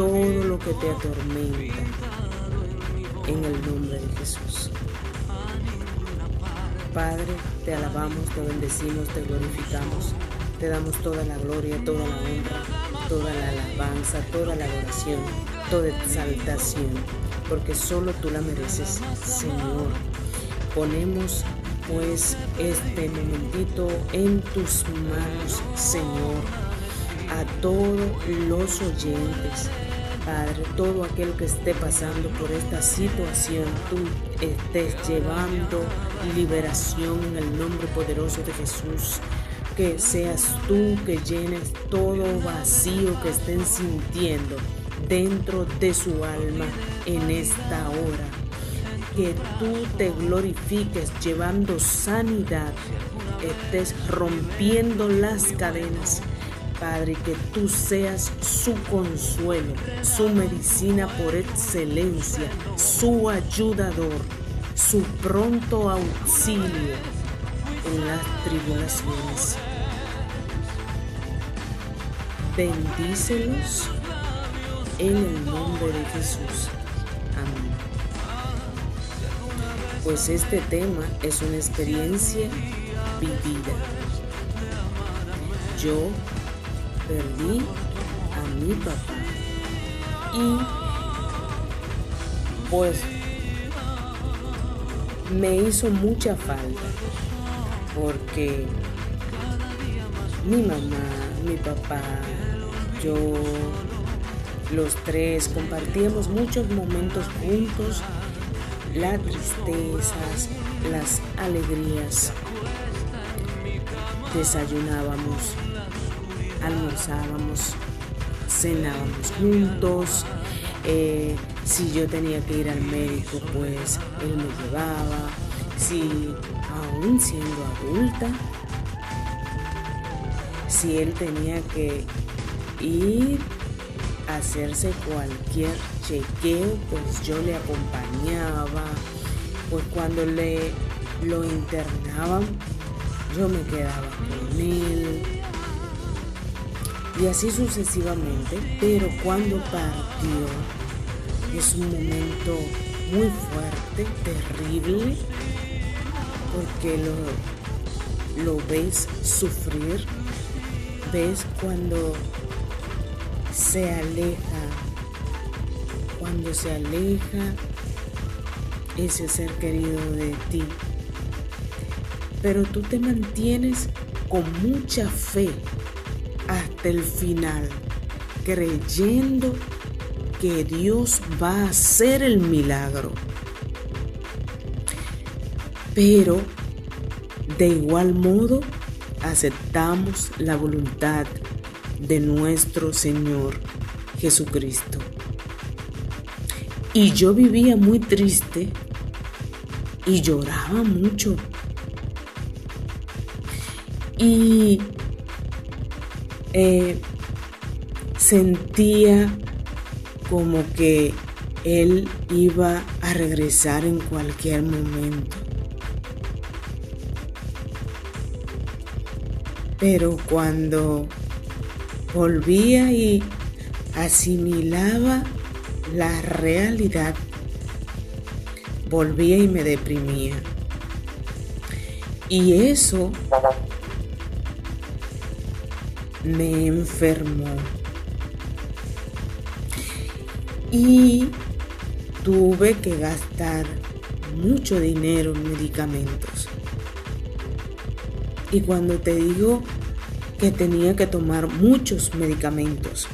todo lo que te atormenta. En el nombre de Jesús. Padre, te alabamos, te bendecimos, te glorificamos. Te damos toda la gloria, toda la honra, toda la alabanza, toda la adoración, toda exaltación, porque solo tú la mereces, Señor. Ponemos pues este momentito en tus manos, Señor, a todos los oyentes. Todo aquel que esté pasando por esta situación, tú estés llevando liberación en el nombre poderoso de Jesús que seas tú que llenes todo vacío que estén sintiendo dentro de su alma en esta hora. Que tú te glorifiques llevando sanidad, estés rompiendo las cadenas. Padre, que tú seas su consuelo, su medicina por excelencia, su ayudador, su pronto auxilio en las tribulaciones. Bendícelos en el nombre de Jesús. Amén. Pues este tema es una experiencia vivida. Yo perdí a mi papá y pues me hizo mucha falta porque mi mamá, mi papá, yo, los tres compartíamos muchos momentos juntos, las tristezas, las alegrías. Desayunábamos, almorzábamos, cenábamos juntos. Eh, si yo tenía que ir al médico, pues él me llevaba. Si aún siendo adulta, si él tenía que ir a hacerse cualquier chequeo, pues yo le acompañaba. Pues cuando le lo internaban, yo me quedaba con él. Y así sucesivamente. Pero cuando partió, es un momento muy fuerte, terrible, porque lo, lo ves sufrir, ves cuando se aleja, cuando se aleja ese ser querido de ti. Pero tú te mantienes con mucha fe el final, creyendo que Dios va a hacer el milagro. Pero de igual modo aceptamos la voluntad de nuestro Señor Jesucristo. Y yo vivía muy triste y lloraba mucho. Y eh, sentía como que Él iba a regresar en cualquier momento. Pero cuando volvía y asimilaba la realidad, volvía y me deprimía. Y eso me enfermó. Y tuve que gastar mucho dinero en medicamentos. Y cuando te digo que tenía que tomar muchos medicamentos,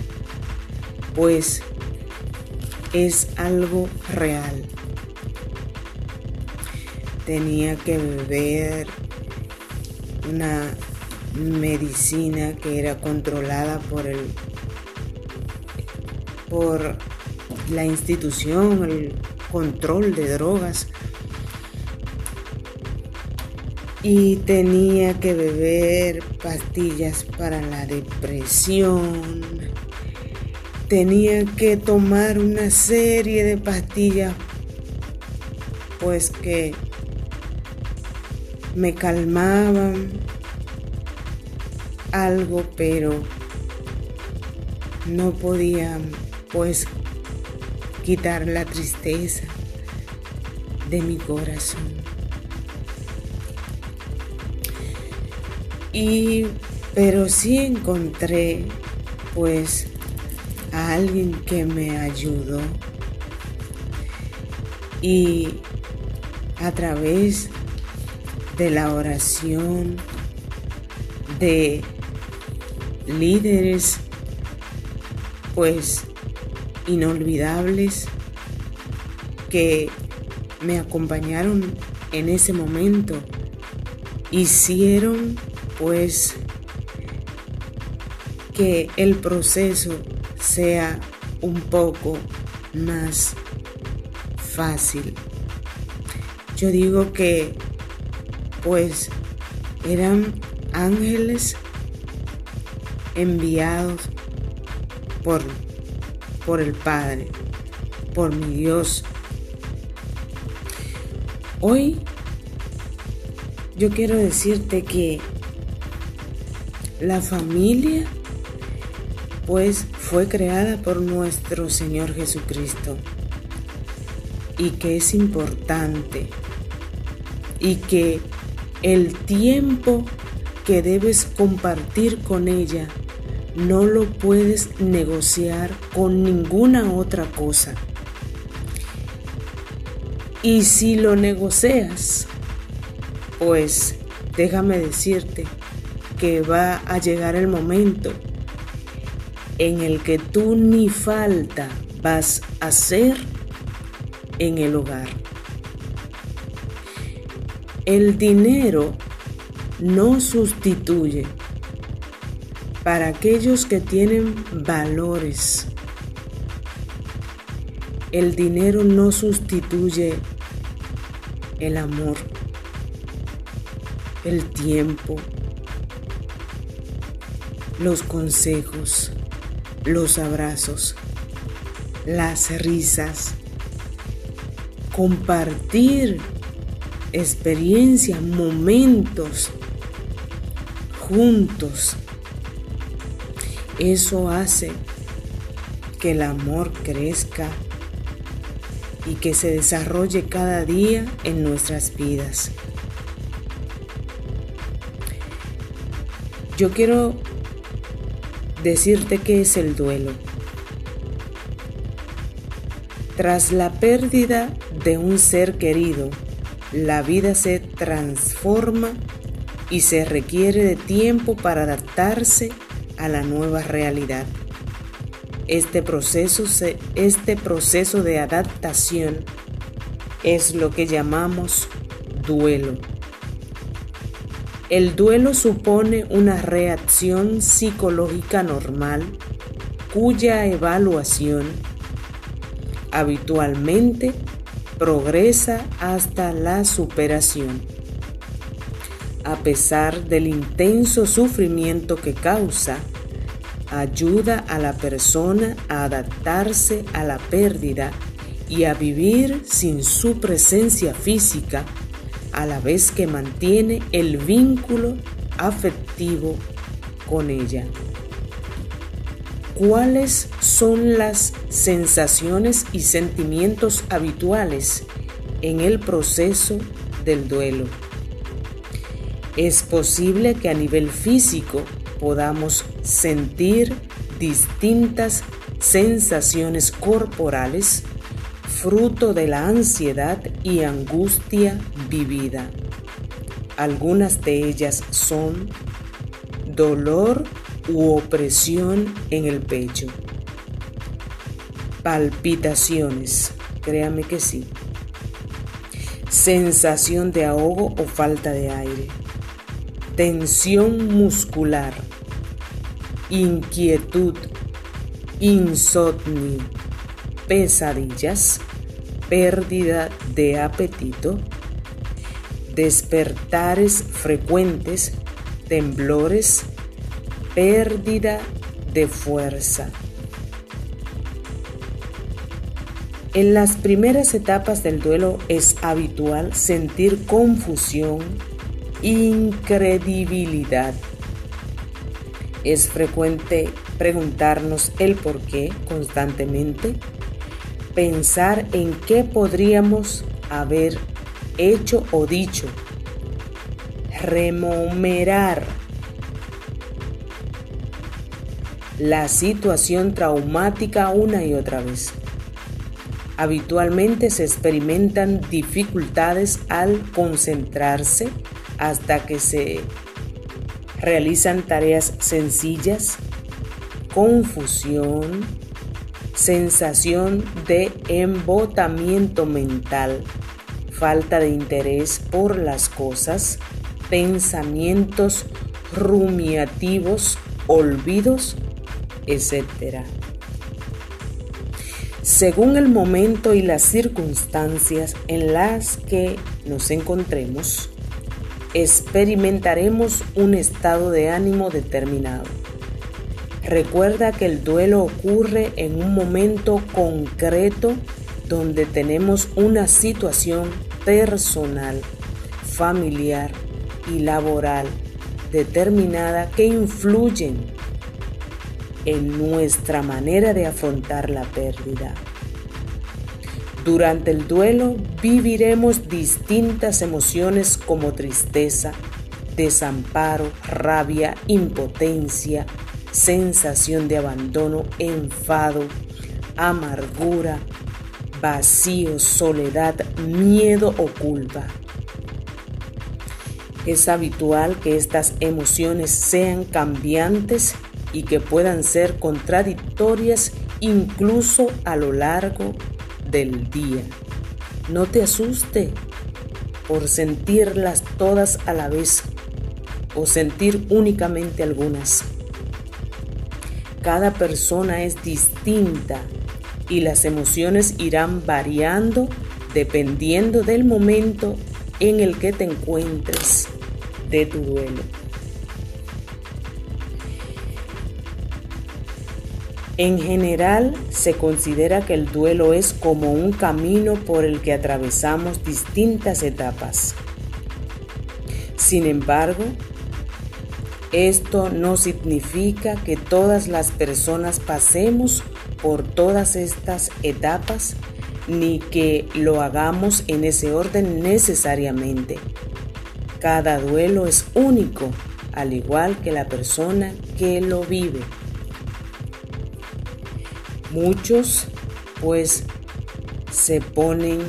pues es algo real. Tenía que beber una medicina que era controlada por el por la institución, el control de drogas y tenía que beber pastillas para la depresión. Tenía que tomar una serie de pastillas pues que me calmaban, algo, pero no podía pues quitar la tristeza de mi corazón. Y pero sí encontré pues a alguien que me ayudó y a través de la oración de líderes pues inolvidables que me acompañaron en ese momento hicieron pues que el proceso sea un poco más fácil. Yo digo que pues eran ángeles enviados por, por el Padre, por mi Dios. Hoy yo quiero decirte que la familia pues fue creada por nuestro Señor Jesucristo y que es importante y que el tiempo que debes compartir con ella no lo puedes negociar con ninguna otra cosa. Y si lo negocias, pues déjame decirte que va a llegar el momento en el que tú ni falta vas a hacer en el hogar. El dinero no sustituye para aquellos que tienen valores. El dinero no sustituye el amor, el tiempo, los consejos, los abrazos, las risas, compartir experiencias, momentos juntos. Eso hace que el amor crezca y que se desarrolle cada día en nuestras vidas. Yo quiero decirte qué es el duelo. Tras la pérdida de un ser querido, la vida se transforma y se requiere de tiempo para adaptarse la nueva realidad. Este proceso, este proceso de adaptación es lo que llamamos duelo. El duelo supone una reacción psicológica normal cuya evaluación habitualmente progresa hasta la superación. A pesar del intenso sufrimiento que causa, ayuda a la persona a adaptarse a la pérdida y a vivir sin su presencia física a la vez que mantiene el vínculo afectivo con ella. ¿Cuáles son las sensaciones y sentimientos habituales en el proceso del duelo? Es posible que a nivel físico podamos sentir distintas sensaciones corporales fruto de la ansiedad y angustia vivida. Algunas de ellas son dolor u opresión en el pecho, palpitaciones, créame que sí, sensación de ahogo o falta de aire, tensión muscular, inquietud, insomnio, pesadillas, pérdida de apetito, despertares frecuentes, temblores, pérdida de fuerza. En las primeras etapas del duelo es habitual sentir confusión, incredibilidad, Es frecuente preguntarnos el por qué constantemente, pensar en qué podríamos haber hecho o dicho, remomerar la situación traumática una y otra vez. Habitualmente se experimentan dificultades al concentrarse hasta que se realizan tareas sencillas, confusión, sensación de embotamiento mental, falta de interés por las cosas, pensamientos rumiativos, olvidos, etc. Según el momento y las circunstancias en las que nos encontremos, experimentaremos un estado de ánimo determinado. Recuerda que el duelo ocurre en un momento concreto donde tenemos una situación personal, familiar y laboral determinada que influyen en nuestra manera de afrontar la pérdida. Durante el duelo viviremos distintas emociones como tristeza, desamparo, rabia, impotencia, sensación de abandono, enfado, amargura, vacío, soledad, miedo o culpa. Es habitual que estas emociones sean cambiantes y que puedan ser contradictorias incluso a lo largo del día. No te asuste por sentirlas todas a la vez o sentir únicamente algunas. Cada persona es distinta y las emociones irán variando dependiendo del momento en el que te encuentres de tu duelo. En general, se considera que el duelo es como un camino por el que atravesamos distintas etapas. Sin embargo, esto no significa que todas las personas pasemos por todas estas etapas ni que lo hagamos en ese orden necesariamente. Cada duelo es único, al igual que la persona que lo vive. Muchos pues se ponen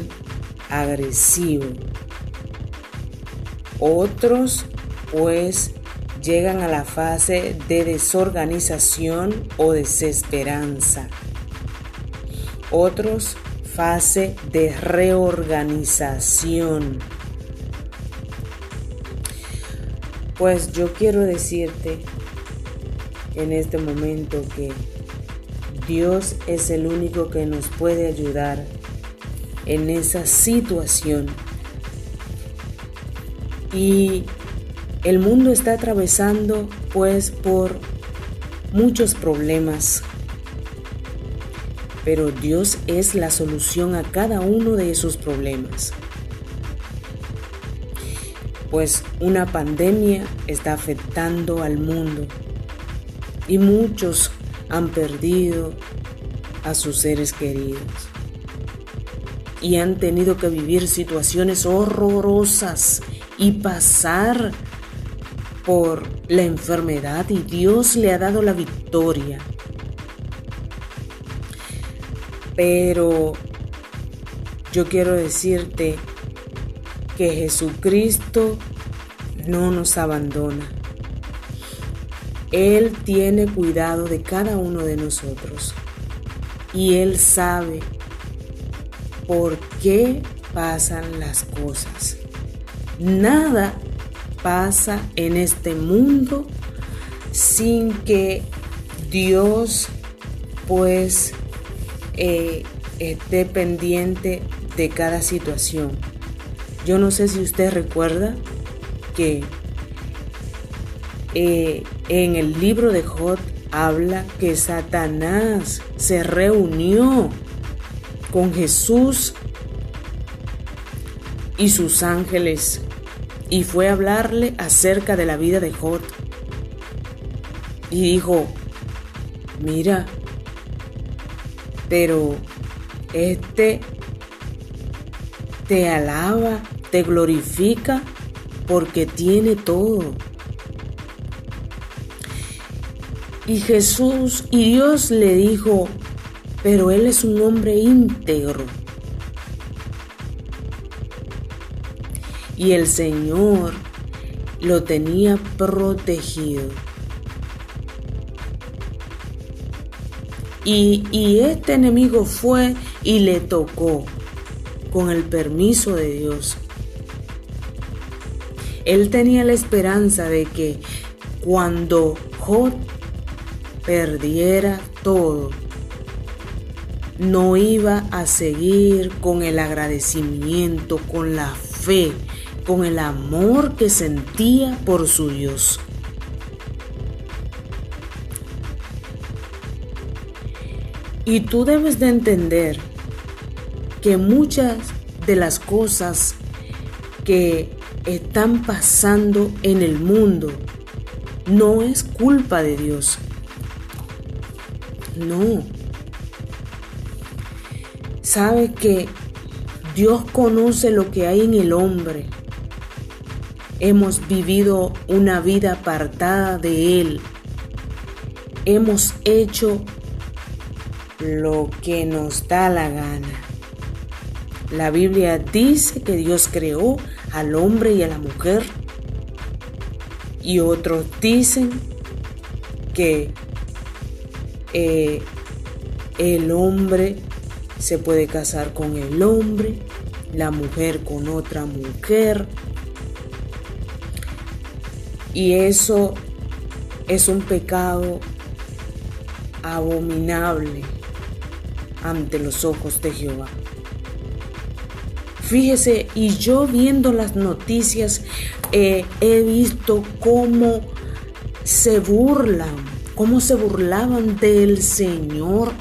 agresivos. Otros pues llegan a la fase de desorganización o desesperanza. Otros fase de reorganización. Pues yo quiero decirte en este momento que Dios es el único que nos puede ayudar en esa situación. Y el mundo está atravesando pues por muchos problemas. Pero Dios es la solución a cada uno de esos problemas. Pues una pandemia está afectando al mundo y muchos han perdido a sus seres queridos y han tenido que vivir situaciones horrorosas y pasar por la enfermedad y Dios le ha dado la victoria. Pero yo quiero decirte que Jesucristo no nos abandona. Él tiene cuidado de cada uno de nosotros y Él sabe por qué pasan las cosas. Nada pasa en este mundo sin que Dios pues eh, esté pendiente de cada situación. Yo no sé si usted recuerda que eh, en el libro de Jod habla que Satanás se reunió con Jesús y sus ángeles y fue a hablarle acerca de la vida de Jod. y dijo, mira, pero este te alaba, te glorifica porque tiene todo. Y Jesús y Dios le dijo, pero Él es un hombre íntegro. Y el Señor lo tenía protegido. Y, y, este enemigo fue y le tocó con el permiso de Dios. Él tenía la esperanza de que cuando Job perdiera todo, no iba a seguir con el agradecimiento, con la fe, con el amor que sentía por su Dios. Y tú debes de entender que muchas de las cosas que están pasando en el mundo no es culpa de Dios. No. Sabe que Dios conoce lo que hay en el hombre. Hemos vivido una vida apartada de Él. Hemos hecho lo que nos da la gana. La Biblia dice que Dios creó al hombre y a la mujer. Y otros dicen que eh, el hombre se puede casar con el hombre, la mujer con otra mujer. Y eso es un pecado abominable ante los ojos de Jehová. Fíjese, y yo viendo las noticias eh, he visto cómo se burlan cómo se burlaban del Señor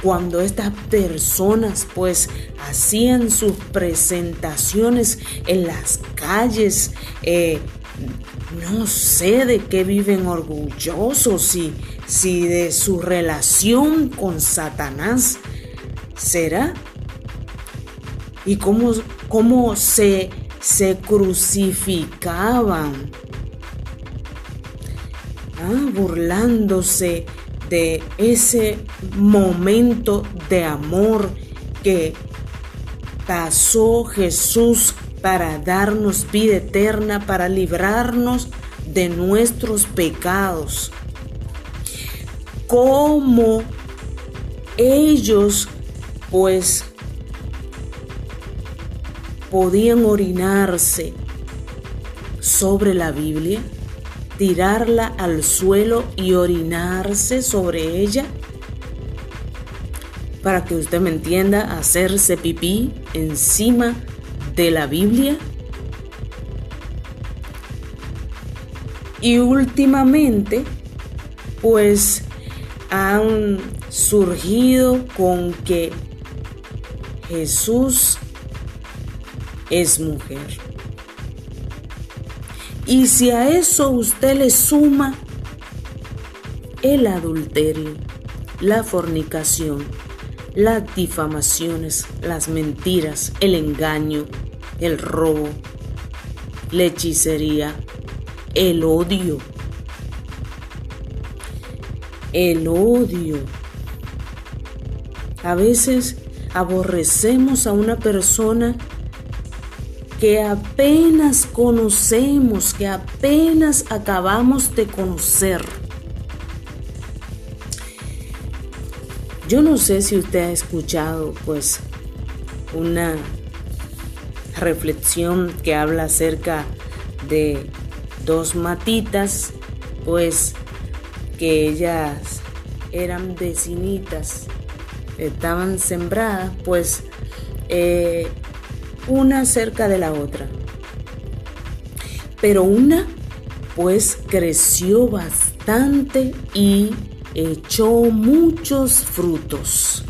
cuando estas personas pues hacían sus presentaciones en las calles. Eh, no sé de qué viven orgullosos, si, si de su relación con Satanás será. Y cómo, cómo se, se crucificaban burlándose de ese momento de amor que pasó Jesús para darnos vida eterna, para librarnos de nuestros pecados. Como ellos pues podían orinarse sobre la Biblia tirarla al suelo y orinarse sobre ella? Para que usted me entienda, hacerse pipí encima de la Biblia. Y últimamente, pues han surgido con que Jesús es mujer. Y si a eso usted le suma el adulterio, la fornicación, las difamaciones, las mentiras, el engaño, el robo, la hechicería, el odio, el odio. A veces aborrecemos a una persona que apenas conocemos, que apenas acabamos de conocer. Yo no sé si usted ha escuchado pues una reflexión que habla acerca de dos matitas, pues que ellas eran vecinitas, estaban sembradas, pues eh, una cerca de la otra. Pero una pues creció bastante y echó muchos frutos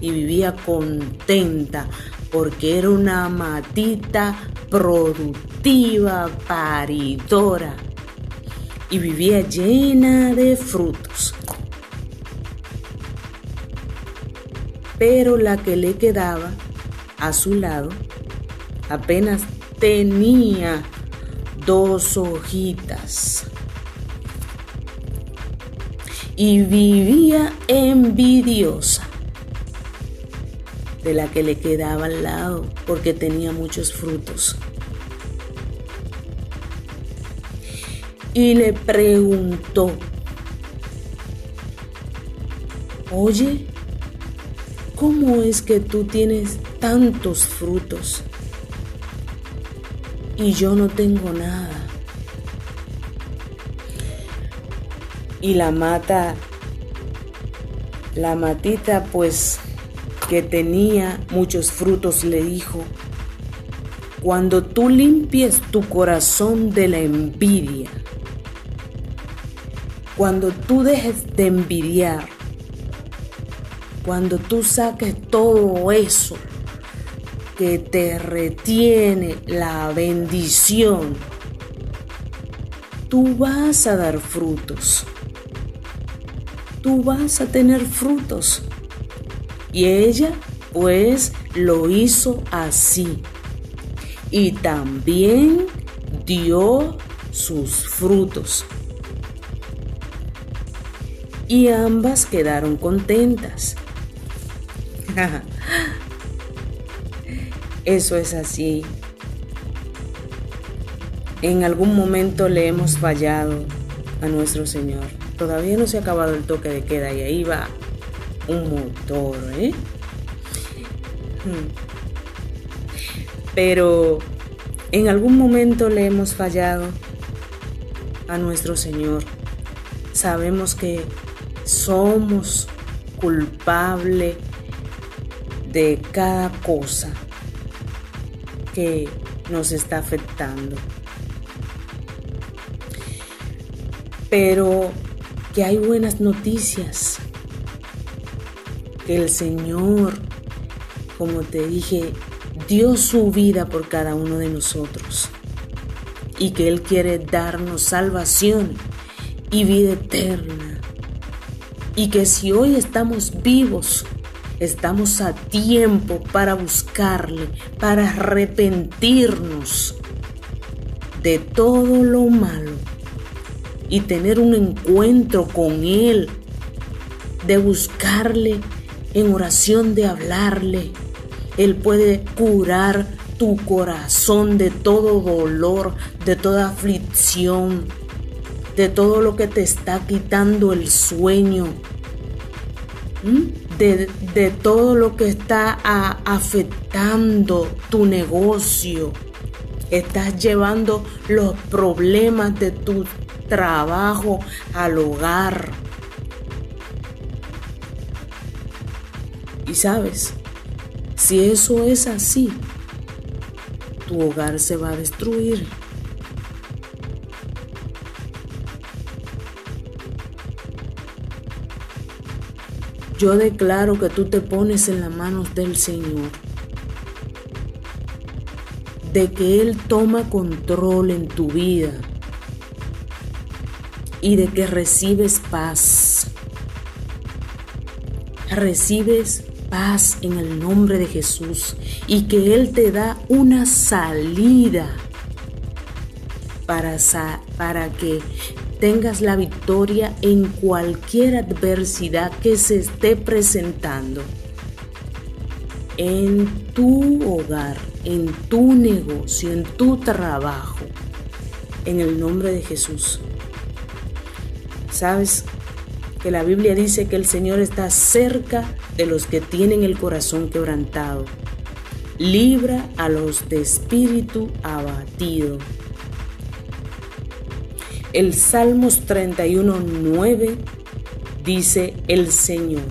y vivía contenta porque era una matita productiva, paridora. y vivía llena de frutos. Pero la que le quedaba a su lado apenas tenía dos hojitas y vivía envidiosa de la que le quedaba al lado porque tenía muchos frutos. Y le preguntó, oye, ¿cómo es que tú tienes tantos frutos y yo no tengo nada? Y la mata, la matita pues que tenía muchos frutos, le dijo, cuando tú limpies tu corazón de la envidia, cuando tú dejes de envidiar, cuando tú saques todo eso que te retiene la bendición, tú vas a dar frutos. Tú vas a tener frutos. Y ella pues lo hizo así. Y también dio sus frutos. Y ambas quedaron contentas. Eso es así. En algún momento le hemos fallado a nuestro Señor. Todavía no se ha acabado el toque de queda y ahí va un motor, ¿eh? Hmm. Pero en algún momento le hemos fallado a nuestro Señor. Sabemos que somos culpables de cada cosa que nos está afectando. Pero que hay buenas noticias que el Señor, como te dije, dio su vida por cada uno de nosotros y que Él quiere darnos salvación y vida eterna. Y que si hoy estamos vivos, estamos a tiempo para buscarle, para arrepentirnos de todo lo malo y tener un encuentro con Él, de buscarle en oración de hablarle. Él puede curar tu corazón de todo dolor, de toda aflicción, de todo lo que te está quitando el sueño, de, de, todo lo que está afectando tu negocio. Estás llevando los problemas de tu trabajo al hogar Y sabes, si eso es así, tu hogar se va a destruir. Yo declaro que tú te pones en las manos del Señor, de que Él toma control en tu vida. Y de que recibes paz. Recibes paz en el nombre de Jesús. Y que Él te da una salida para, para que tengas la victoria en cualquier adversidad que se esté presentando en tu hogar, en tu negocio, en tu trabajo, en el nombre de Jesús. ¿Sabes? Que la Biblia dice que el Señor está cerca de los que tienen el corazón quebrantado. Libra a los de espíritu abatido. El Salmos 31.9 dice el Señor.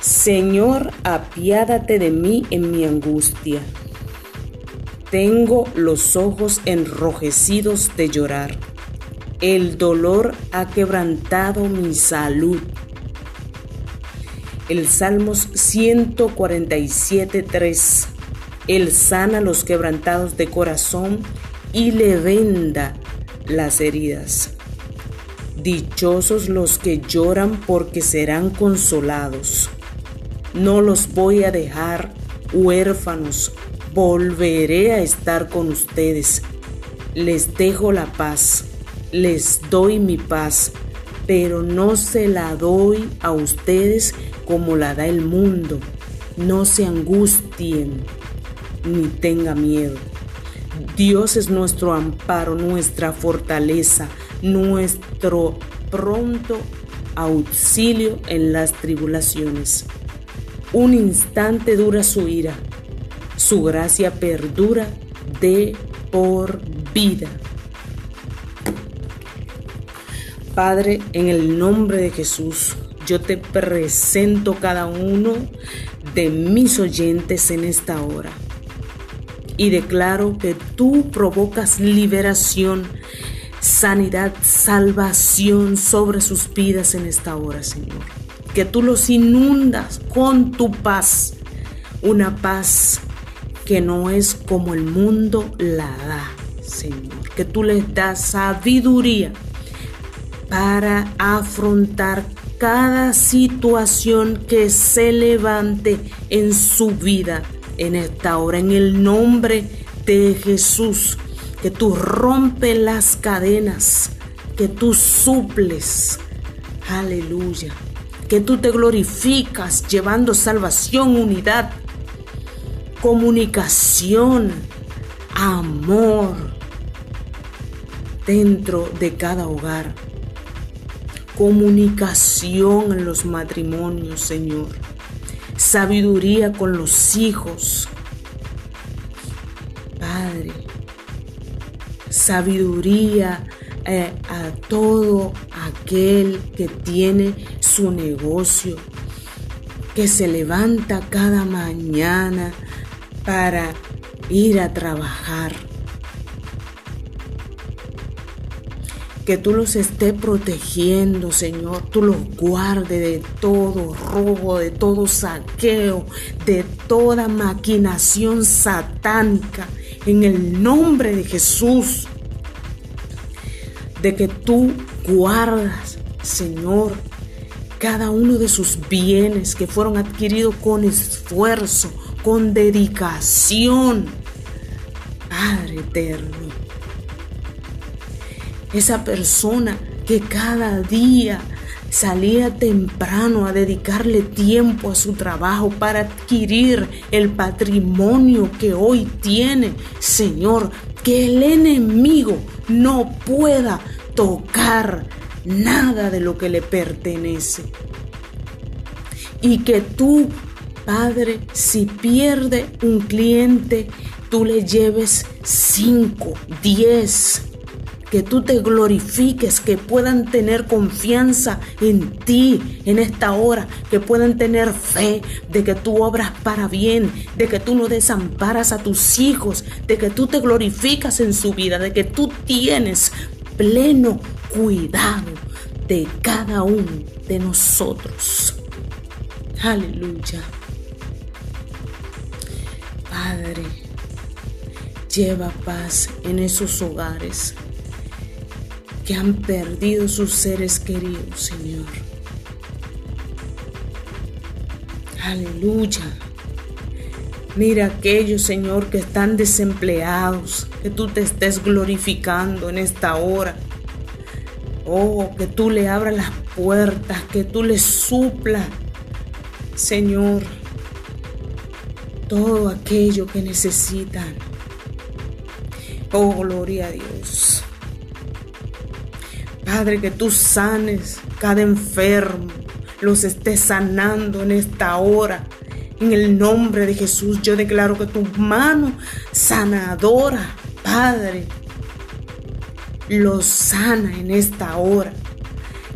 Señor, apiádate de mí en mi angustia. Tengo los ojos enrojecidos de llorar el dolor ha quebrantado mi salud. El Salmos 147.3. Él sana los quebrantados de corazón y le venda las heridas. Dichosos los que lloran porque serán consolados. No los voy a dejar huérfanos, volveré a estar con ustedes. Les dejo la paz, les doy mi paz, pero no se la doy a ustedes como la da el mundo. No se angustien ni tenga miedo. Dios es nuestro amparo, nuestra fortaleza, nuestro pronto auxilio en las tribulaciones. Un instante dura su ira, su gracia perdura de por vida. Padre, en el nombre de Jesús, yo te presento cada uno de mis oyentes en esta hora y declaro que tú provocas liberación, sanidad, salvación sobre sus vidas en esta hora, Señor. Que tú los inundas con tu paz, una paz que no es como el mundo la da, Señor. Que tú les das sabiduría para afrontar cada situación que se levante en su vida en esta hora, en el nombre de Jesús, que tú rompes las cadenas, que tú suples, aleluya, que tú te glorificas llevando salvación, unidad, comunicación, amor dentro de cada hogar. Comunicación en los matrimonios, Señor sabiduría con los hijos. Padre, sabiduría eh, a todo aquel que tiene su negocio, que se levanta cada mañana para ir a trabajar. Que tú los estés protegiendo, Señor. Tú los guardes de todo robo, de todo saqueo, de toda maquinación satánica. En el nombre de Jesús. De que tú guardas, Señor, cada uno de sus bienes que fueron adquiridos con esfuerzo, con dedicación. Padre eterno esa persona que cada día salía temprano a dedicarle tiempo a su trabajo para adquirir el patrimonio que hoy tiene. Señor, que el enemigo no pueda tocar nada de lo que le pertenece. Y que tú, Padre, si pierde un cliente, tú le lleves 5, 10, que tú te glorifiques, que puedan tener confianza en ti en esta hora, que puedan tener fe de que tú obras para bien, de que tú no desamparas a tus hijos, de que tú te glorificas en su vida, de que tú tienes pleno cuidado de cada uno de nosotros. Aleluya. Padre, lleva paz en esos hogares que han perdido sus seres queridos, Señor. Aleluya. Mira aquellos, Señor, que están desempleados, que tú te estés glorificando en esta hora. Oh, que tú le abras las puertas, que tú le supla, Señor, todo aquello que necesitan. Oh, gloria a Dios. Padre, que tú sanes cada enfermo, los estés sanando en esta hora. En el nombre de Jesús, yo declaro que tu mano sanadora, Padre, los sana en esta hora.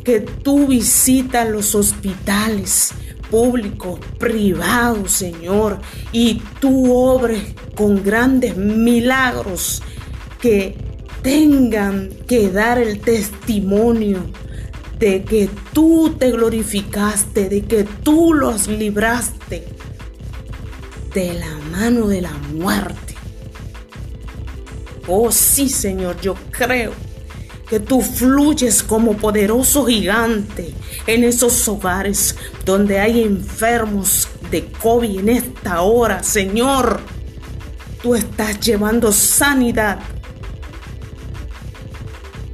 Que tú visitas los hospitales públicos, privados, Señor, y tú obres con grandes milagros que tengan que dar el testimonio de que tú te glorificaste, de que tú los libraste de la mano de la muerte. Oh sí, Señor, yo creo que tú fluyes como poderoso gigante en esos hogares donde hay enfermos de COVID en esta hora, Señor. Tú estás llevando sanidad,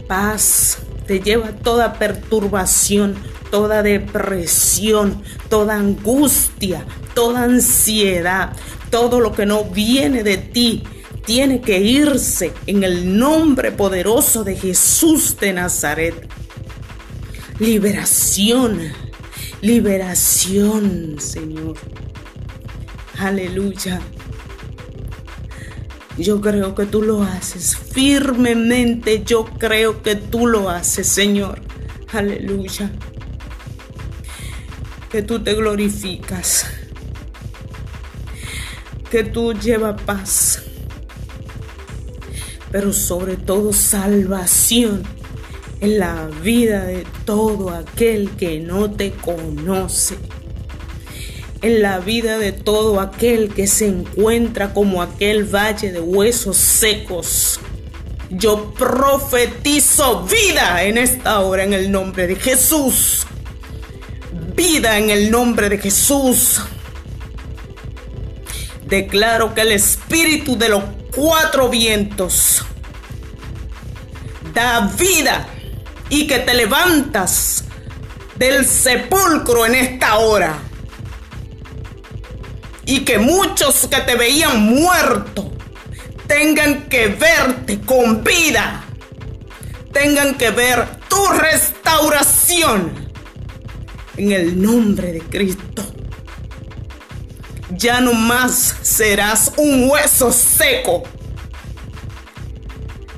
paz, te lleva toda perturbación, toda depresión, toda angustia, toda ansiedad, todo lo que no viene de ti tiene que irse en el nombre poderoso de Jesús de Nazaret. Liberación, liberación, Señor. Aleluya. Yo creo que tú lo haces. Firmemente yo creo que tú lo haces, Señor. Aleluya. Que tú te glorificas. Que tú llevas paz pero sobre todo salvación en la vida de todo aquel que no te conoce, en la vida de todo aquel que se encuentra como aquel valle de huesos secos. Yo profetizo vida en esta hora en el nombre de Jesús. Vida en el nombre de Jesús. Declaro que el espíritu de los cuatro vientos. Da vida y que te levantas del sepulcro en esta hora. Y que muchos que te veían muerto tengan que verte con vida. Tengan que ver tu restauración en el nombre de Cristo ya no más serás un hueso seco,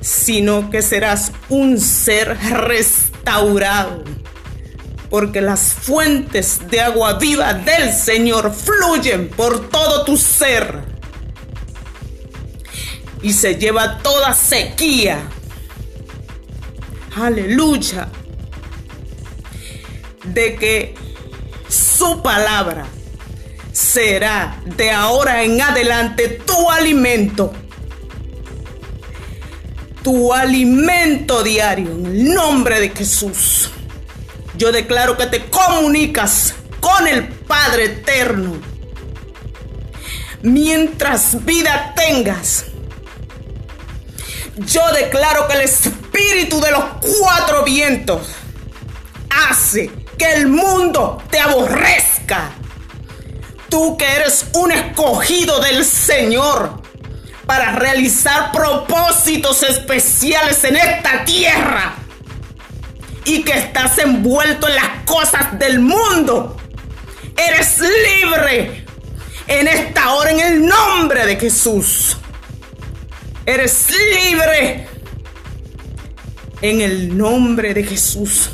sino que serás un ser restaurado, porque las fuentes de agua viva del Señor fluyen por todo tu ser y se lleva toda sequía. Aleluya. De que su palabra será de ahora en adelante tu alimento. Tu alimento diario en el nombre de Jesús. Yo declaro que te comunicas con el Padre Eterno. Mientras vida tengas, yo declaro que el espíritu de los cuatro vientos hace que el mundo te aborrezca Tú que eres un escogido del Señor para realizar propósitos especiales en esta tierra y que estás envuelto en las cosas del mundo. Eres libre en esta hora en el nombre de Jesús. Eres libre en el nombre de Jesús.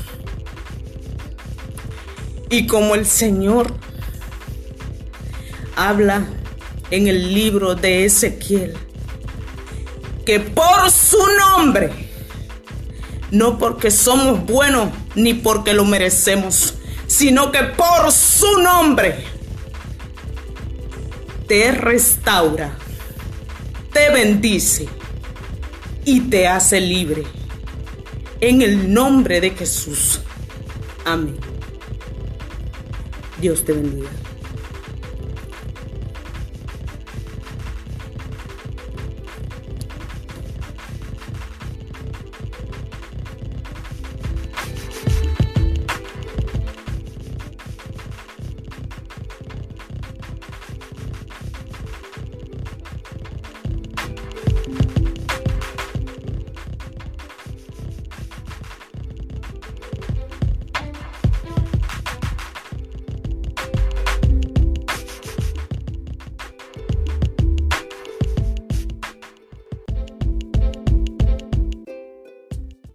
Y como el Señor habla en el libro de Ezequiel que por su nombre, no porque somos buenos ni porque lo merecemos, sino que por su nombre te restaura, te bendice y te hace libre. En el nombre de Jesús. Amén. Dios te bendiga.